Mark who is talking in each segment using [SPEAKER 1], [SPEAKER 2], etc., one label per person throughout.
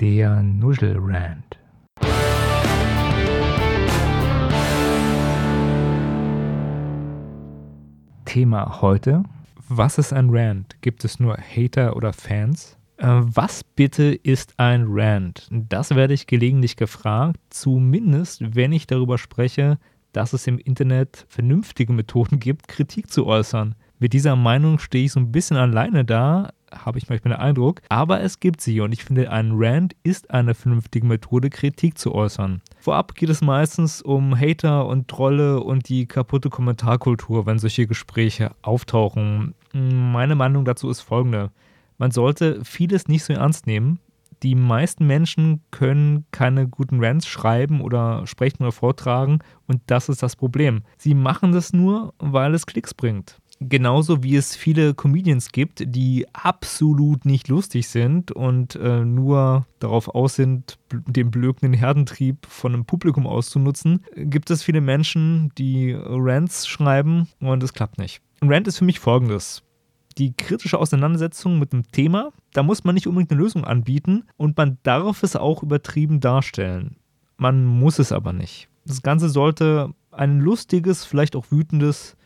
[SPEAKER 1] Der Nuschelrand. Thema heute. Was ist ein Rant? Gibt es nur Hater oder Fans? Äh, was bitte ist ein Rant? Das werde ich gelegentlich gefragt, zumindest wenn ich darüber spreche, dass es im Internet vernünftige Methoden gibt, Kritik zu äußern. Mit dieser Meinung stehe ich so ein bisschen alleine da, habe ich manchmal den Eindruck, aber es gibt sie und ich finde, ein Rant ist eine vernünftige Methode, Kritik zu äußern. Vorab geht es meistens um Hater und Trolle und die kaputte Kommentarkultur, wenn solche Gespräche auftauchen. Meine Meinung dazu ist folgende. Man sollte vieles nicht so ernst nehmen. Die meisten Menschen können keine guten Rants schreiben oder sprechen oder vortragen und das ist das Problem. Sie machen das nur, weil es Klicks bringt. Genauso wie es viele Comedians gibt, die absolut nicht lustig sind und äh, nur darauf aus sind, den blökenden Herdentrieb von einem Publikum auszunutzen, gibt es viele Menschen, die Rants schreiben und es klappt nicht. Ein Rant ist für mich folgendes. Die kritische Auseinandersetzung mit einem Thema, da muss man nicht unbedingt eine Lösung anbieten und man darf es auch übertrieben darstellen. Man muss es aber nicht. Das Ganze sollte ein lustiges, vielleicht auch wütendes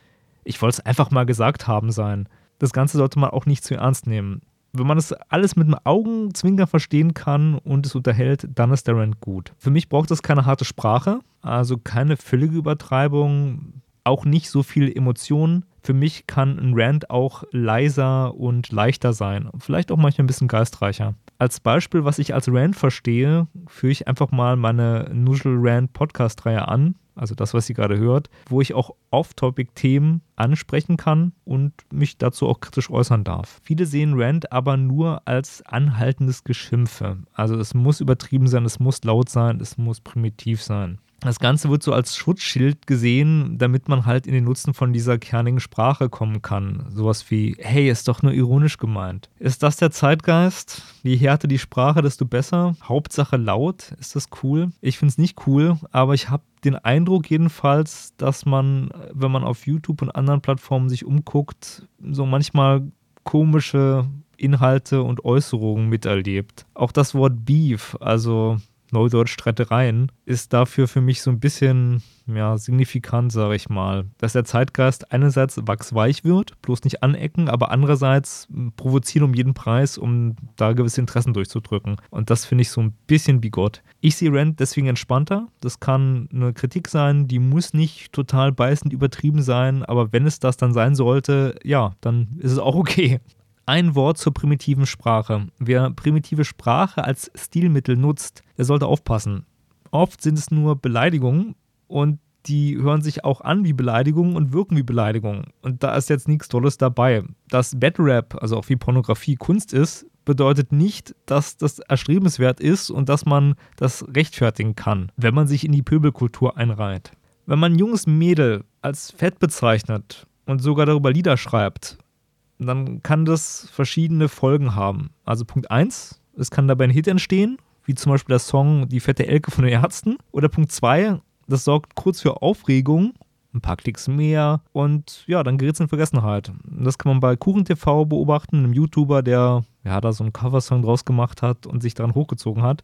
[SPEAKER 1] ich wollte es einfach mal gesagt haben sein. Das Ganze sollte man auch nicht zu ernst nehmen. Wenn man das alles mit einem Augenzwinker verstehen kann und es unterhält, dann ist der Rant gut. Für mich braucht es keine harte Sprache, also keine völlige Übertreibung, auch nicht so viel Emotionen. Für mich kann ein Rant auch leiser und leichter sein. Vielleicht auch manchmal ein bisschen geistreicher. Als Beispiel, was ich als Rant verstehe, führe ich einfach mal meine Nuschel Rant Podcast-Reihe an also das, was sie gerade hört, wo ich auch off-topic-Themen ansprechen kann und mich dazu auch kritisch äußern darf. Viele sehen Rant aber nur als anhaltendes Geschimpfe. Also es muss übertrieben sein, es muss laut sein, es muss primitiv sein. Das Ganze wird so als Schutzschild gesehen, damit man halt in den Nutzen von dieser kernigen Sprache kommen kann. Sowas wie, hey, ist doch nur ironisch gemeint. Ist das der Zeitgeist? Je härter die Sprache, desto besser. Hauptsache laut. Ist das cool? Ich finde es nicht cool, aber ich habe den Eindruck jedenfalls, dass man, wenn man auf YouTube und anderen Plattformen sich umguckt, so manchmal komische Inhalte und Äußerungen miterlebt. Auch das Wort Beef, also Neudeutsch-Streitereien, ist dafür für mich so ein bisschen ja, signifikant, sage ich mal. Dass der Zeitgeist einerseits wachsweich wird, bloß nicht anecken, aber andererseits provozieren um jeden Preis, um da gewisse Interessen durchzudrücken. Und das finde ich so ein bisschen bigott. Ich sehe Rand deswegen entspannter. Das kann eine Kritik sein, die muss nicht total beißend übertrieben sein, aber wenn es das dann sein sollte, ja, dann ist es auch okay. Ein Wort zur primitiven Sprache. Wer primitive Sprache als Stilmittel nutzt, der sollte aufpassen. Oft sind es nur Beleidigungen und die hören sich auch an wie Beleidigungen und wirken wie Beleidigungen. Und da ist jetzt nichts Tolles dabei. Dass Bad Rap, also auch wie Pornografie, Kunst ist, bedeutet nicht, dass das erstrebenswert ist und dass man das rechtfertigen kann, wenn man sich in die Pöbelkultur einreiht. Wenn man ein junges Mädel als fett bezeichnet und sogar darüber Lieder schreibt, dann kann das verschiedene Folgen haben. Also Punkt 1, es kann dabei ein Hit entstehen, wie zum Beispiel der Song Die fette Elke von den Ärzten. Oder Punkt 2, das sorgt kurz für Aufregung, ein paar Klicks mehr und ja, dann gerät es in Vergessenheit. Das kann man bei KuchenTV beobachten, einem YouTuber, der ja da so einen Coversong draus gemacht hat und sich daran hochgezogen hat.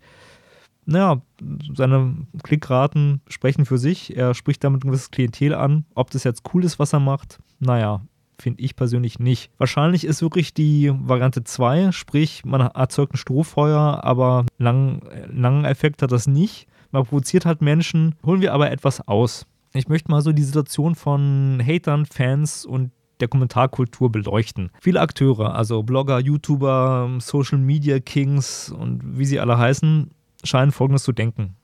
[SPEAKER 1] Naja, seine Klickraten sprechen für sich. Er spricht damit ein gewisses Klientel an. Ob das jetzt cool ist, was er macht, naja, finde ich persönlich nicht. Wahrscheinlich ist wirklich die Variante 2, sprich, man erzeugt ein Strohfeuer, aber langen, langen Effekt hat das nicht. Man provoziert halt Menschen, holen wir aber etwas aus. Ich möchte mal so die Situation von Hatern, Fans und der Kommentarkultur beleuchten. Viele Akteure, also Blogger, YouTuber, Social Media Kings und wie sie alle heißen, scheinen folgendes zu denken.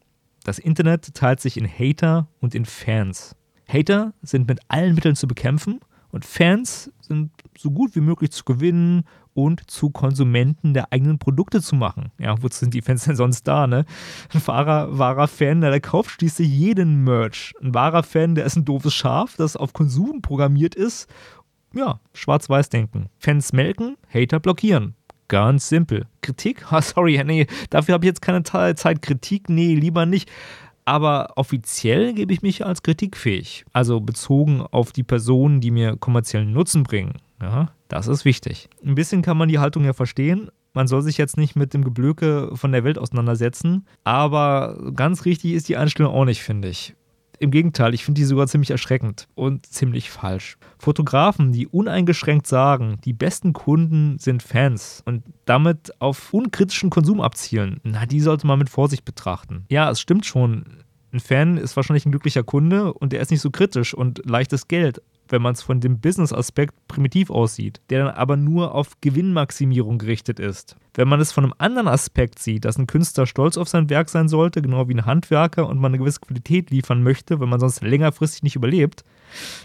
[SPEAKER 1] Das Internet teilt sich in Hater und in Fans. Hater sind mit allen Mitteln zu bekämpfen und Fans sind so gut wie möglich zu gewinnen und zu Konsumenten der eigenen Produkte zu machen. Ja, wozu sind die Fans denn sonst da, ne? Ein wahrer, wahrer Fan, der kauft schließlich jeden Merch. Ein wahrer Fan, der ist ein doofes Schaf, das auf Konsum programmiert ist. Ja, schwarz-weiß denken. Fans melken, Hater blockieren. Ganz simpel. Kritik? Ah, sorry, nee, dafür habe ich jetzt keine Zeit. Kritik? Nee, lieber nicht aber offiziell gebe ich mich als kritikfähig. Also bezogen auf die Personen, die mir kommerziellen Nutzen bringen. Ja, das ist wichtig. Ein bisschen kann man die Haltung ja verstehen. man soll sich jetzt nicht mit dem Geblöke von der Welt auseinandersetzen, aber ganz richtig ist die Einstellung auch nicht, finde ich. Im Gegenteil, ich finde die sogar ziemlich erschreckend und ziemlich falsch. Fotografen, die uneingeschränkt sagen, die besten Kunden sind Fans und damit auf unkritischen Konsum abzielen, na, die sollte man mit Vorsicht betrachten. Ja, es stimmt schon. Ein Fan ist wahrscheinlich ein glücklicher Kunde und der ist nicht so kritisch und leichtes Geld wenn man es von dem Business-Aspekt primitiv aussieht, der dann aber nur auf Gewinnmaximierung gerichtet ist. Wenn man es von einem anderen Aspekt sieht, dass ein Künstler stolz auf sein Werk sein sollte, genau wie ein Handwerker und man eine gewisse Qualität liefern möchte, wenn man sonst längerfristig nicht überlebt,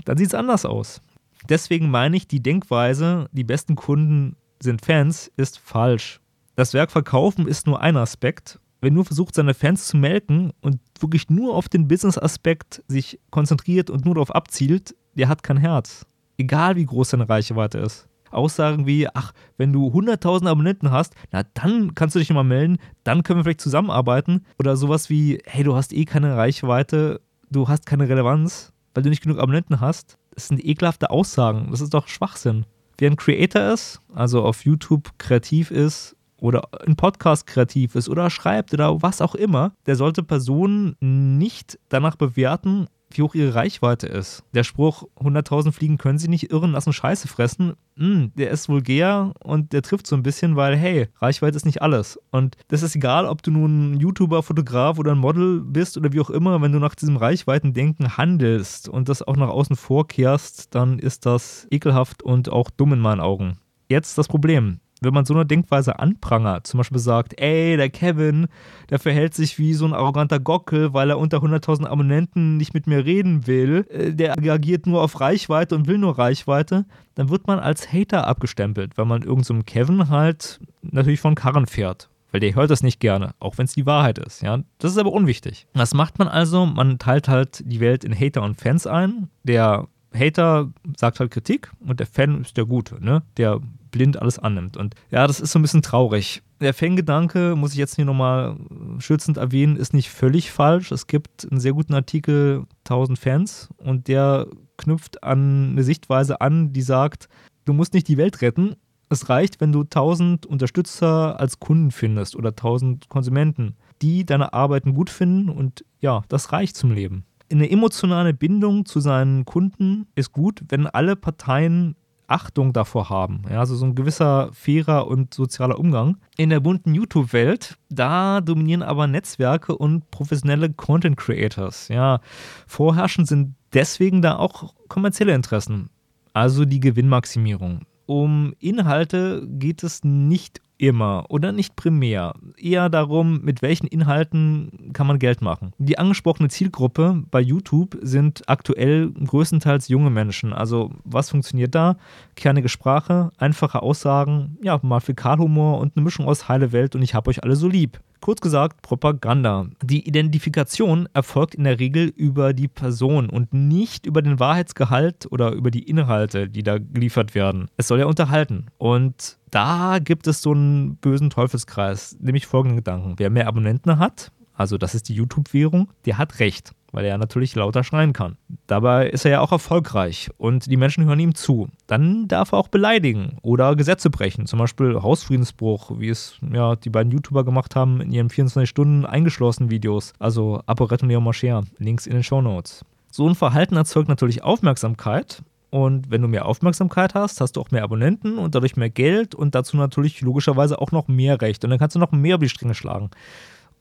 [SPEAKER 1] dann sieht es anders aus. Deswegen meine ich, die Denkweise, die besten Kunden sind Fans, ist falsch. Das Werk verkaufen ist nur ein Aspekt. Wenn nur versucht, seine Fans zu melken und wirklich nur auf den Business-Aspekt sich konzentriert und nur darauf abzielt, der hat kein Herz. Egal wie groß seine Reichweite ist. Aussagen wie, ach, wenn du 100.000 Abonnenten hast, na dann kannst du dich mal melden, dann können wir vielleicht zusammenarbeiten. Oder sowas wie, hey, du hast eh keine Reichweite, du hast keine Relevanz, weil du nicht genug Abonnenten hast. Das sind ekelhafte Aussagen, das ist doch Schwachsinn. Wer ein Creator ist, also auf YouTube kreativ ist oder ein Podcast kreativ ist oder schreibt oder was auch immer, der sollte Personen nicht danach bewerten, wie hoch ihre Reichweite ist. Der Spruch, 100.000 Fliegen können sie nicht irren lassen, Scheiße fressen, mh, hm, der ist vulgär und der trifft so ein bisschen, weil, hey, Reichweite ist nicht alles. Und das ist egal, ob du nun ein YouTuber, Fotograf oder ein Model bist oder wie auch immer, wenn du nach diesem Reichweitendenken handelst und das auch nach außen vorkehrst, dann ist das ekelhaft und auch dumm in meinen Augen. Jetzt das Problem wenn man so eine Denkweise anprangert, zum Beispiel sagt, ey, der Kevin, der verhält sich wie so ein arroganter Gockel, weil er unter 100.000 Abonnenten nicht mit mir reden will, äh, der agiert nur auf Reichweite und will nur Reichweite, dann wird man als Hater abgestempelt, weil man irgendeinem so Kevin halt natürlich von Karren fährt. Weil der hört das nicht gerne, auch wenn es die Wahrheit ist. Ja? Das ist aber unwichtig. Was macht man also? Man teilt halt die Welt in Hater und Fans ein. Der Hater sagt halt Kritik und der Fan ist der Gute, ne? Der blind alles annimmt. Und ja, das ist so ein bisschen traurig. Der Fangedanke, muss ich jetzt hier nochmal schützend erwähnen, ist nicht völlig falsch. Es gibt einen sehr guten Artikel 1000 Fans und der knüpft an eine Sichtweise an, die sagt, du musst nicht die Welt retten. Es reicht, wenn du 1000 Unterstützer als Kunden findest oder 1000 Konsumenten, die deine Arbeiten gut finden und ja, das reicht zum Leben eine emotionale Bindung zu seinen Kunden ist gut, wenn alle Parteien Achtung davor haben. Ja, also so ein gewisser fairer und sozialer Umgang. In der bunten YouTube-Welt, da dominieren aber Netzwerke und professionelle Content Creators. Ja, vorherrschend sind deswegen da auch kommerzielle Interessen, also die Gewinnmaximierung. Um Inhalte geht es nicht immer oder nicht primär. Eher darum, mit welchen Inhalten kann man Geld machen. Die angesprochene Zielgruppe bei YouTube sind aktuell größtenteils junge Menschen. Also was funktioniert da? Kernige Sprache, einfache Aussagen, ja, mal Fäkalhumor und eine Mischung aus heile Welt und ich hab euch alle so lieb. Kurz gesagt, Propaganda. Die Identifikation erfolgt in der Regel über die Person und nicht über den Wahrheitsgehalt oder über die Inhalte, die da geliefert werden. Es soll ja unterhalten. Und da gibt es so einen bösen Teufelskreis, nämlich folgenden Gedanken. Wer mehr Abonnenten hat, also das ist die YouTube-Währung, der hat Recht weil er natürlich lauter schreien kann. Dabei ist er ja auch erfolgreich und die Menschen hören ihm zu. Dann darf er auch beleidigen oder Gesetze brechen, zum Beispiel Hausfriedensbruch, wie es ja die beiden YouTuber gemacht haben in ihren 24 Stunden eingeschlossenen Videos, also Aporet und Leo Marcher, Links in den Show Notes. So ein Verhalten erzeugt natürlich Aufmerksamkeit und wenn du mehr Aufmerksamkeit hast, hast du auch mehr Abonnenten und dadurch mehr Geld und dazu natürlich logischerweise auch noch mehr Recht. Und dann kannst du noch mehr über die Stränge schlagen.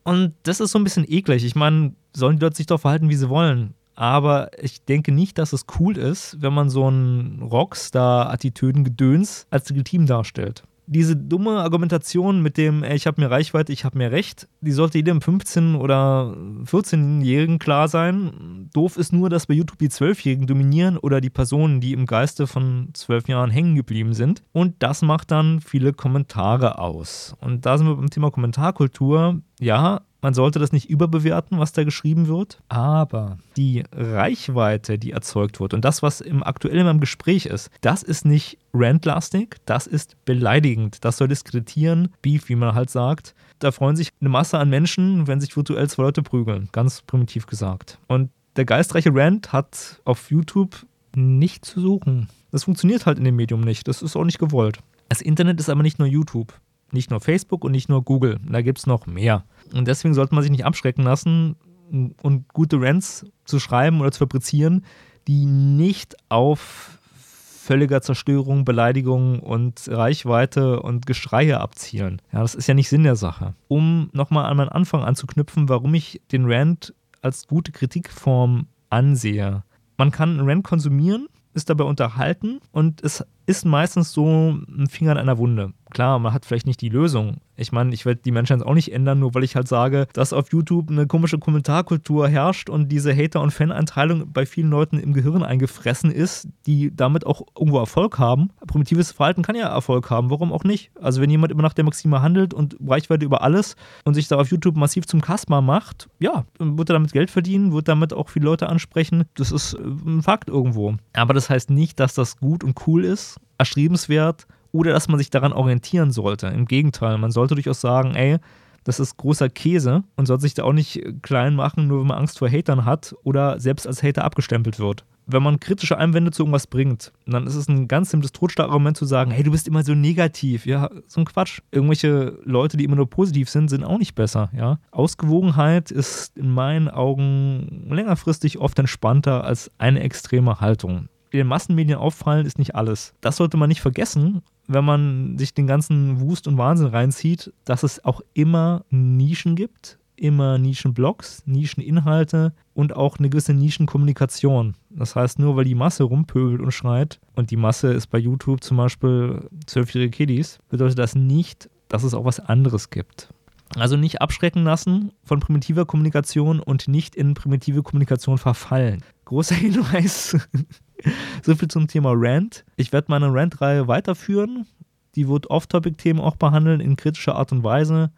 [SPEAKER 1] Und das ist so ein bisschen eklig. Ich meine, sollen die Leute sich doch verhalten, wie sie wollen. Aber ich denke nicht, dass es cool ist, wenn man so einen Rockstar-Attitüden-Gedöns als legitim darstellt diese dumme Argumentation mit dem, ey, ich habe mehr Reichweite, ich habe mehr Recht, die sollte jedem 15- oder 14-Jährigen klar sein. Doof ist nur, dass bei YouTube die 12-Jährigen dominieren oder die Personen, die im Geiste von 12 Jahren hängen geblieben sind. Und das macht dann viele Kommentare aus. Und da sind wir beim Thema Kommentarkultur. Ja, man sollte das nicht überbewerten, was da geschrieben wird, aber die Reichweite, die erzeugt wird und das, was im aktuellen im Gespräch ist, das ist nicht randlastig, das ist beleidigend. Das soll diskreditieren, Beef, wie man halt sagt. Da freuen sich eine Masse an Menschen, wenn sich virtuell zwei Leute prügeln, ganz primitiv gesagt. Und der geistreiche Rand hat auf YouTube nicht zu suchen. Das funktioniert halt in dem Medium nicht. Das ist auch nicht gewollt. Das Internet ist aber nicht nur YouTube. Nicht nur Facebook und nicht nur Google. Da gibt es noch mehr. Und deswegen sollte man sich nicht abschrecken lassen und gute Rants zu schreiben oder zu fabrizieren, die nicht auf völliger Zerstörung, Beleidigung und Reichweite und Geschreie abzielen. Ja, das ist ja nicht Sinn der Sache. Um nochmal an meinen Anfang anzuknüpfen, warum ich den Rant als gute Kritikform ansehe. Man kann einen Rant konsumieren, ist dabei unterhalten und es ist meistens so ein Finger in einer Wunde. Klar, man hat vielleicht nicht die Lösung. Ich meine, ich werde die Menschheit auch nicht ändern, nur weil ich halt sage, dass auf YouTube eine komische Kommentarkultur herrscht und diese Hater- und Fan-Einteilung bei vielen Leuten im Gehirn eingefressen ist, die damit auch irgendwo Erfolg haben. Primitives Verhalten kann ja Erfolg haben, warum auch nicht? Also wenn jemand immer nach der Maxime handelt und Reichweite über alles und sich da auf YouTube massiv zum Kasper macht, ja, wird er damit Geld verdienen, wird damit auch viele Leute ansprechen. Das ist äh, ein Fakt irgendwo. Aber das heißt nicht, dass das gut und cool ist, erstrebenswert oder dass man sich daran orientieren sollte. Im Gegenteil, man sollte durchaus sagen, ey, das ist großer Käse und sollte sich da auch nicht klein machen, nur wenn man Angst vor Hatern hat oder selbst als Hater abgestempelt wird. Wenn man kritische Einwände zu irgendwas bringt, dann ist es ein ganz simples Totschlagargument zu sagen, hey, du bist immer so negativ. Ja, so ein Quatsch. Irgendwelche Leute, die immer nur positiv sind, sind auch nicht besser. Ja, Ausgewogenheit ist in meinen Augen längerfristig oft entspannter als eine extreme Haltung in den Massenmedien auffallen, ist nicht alles. Das sollte man nicht vergessen, wenn man sich den ganzen Wust und Wahnsinn reinzieht, dass es auch immer Nischen gibt, immer Nischenblogs, Nischeninhalte und auch eine gewisse Nischenkommunikation. Das heißt, nur weil die Masse rumpöbelt und schreit, und die Masse ist bei YouTube zum Beispiel zwölfjährige Kiddies, bedeutet das nicht, dass es auch was anderes gibt. Also nicht abschrecken lassen von primitiver Kommunikation und nicht in primitive Kommunikation verfallen. Großer Hinweis so viel zum Thema Rant. Ich werde meine Rant-Reihe weiterführen. Die wird Off-Topic-Themen auch behandeln in kritischer Art und Weise,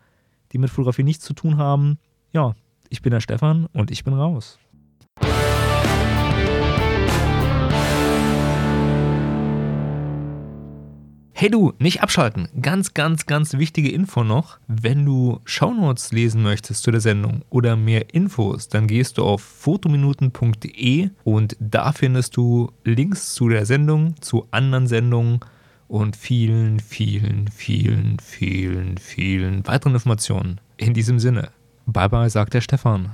[SPEAKER 1] die mit Fotografie nichts zu tun haben. Ja, ich bin der Stefan und ich bin raus. Hey du, nicht abschalten. Ganz, ganz, ganz wichtige Info noch. Wenn du Shownotes lesen möchtest zu der Sendung oder mehr Infos, dann gehst du auf fotominuten.de und da findest du Links zu der Sendung, zu anderen Sendungen und vielen, vielen, vielen, vielen, vielen weiteren Informationen. In diesem Sinne, bye bye, sagt der Stefan.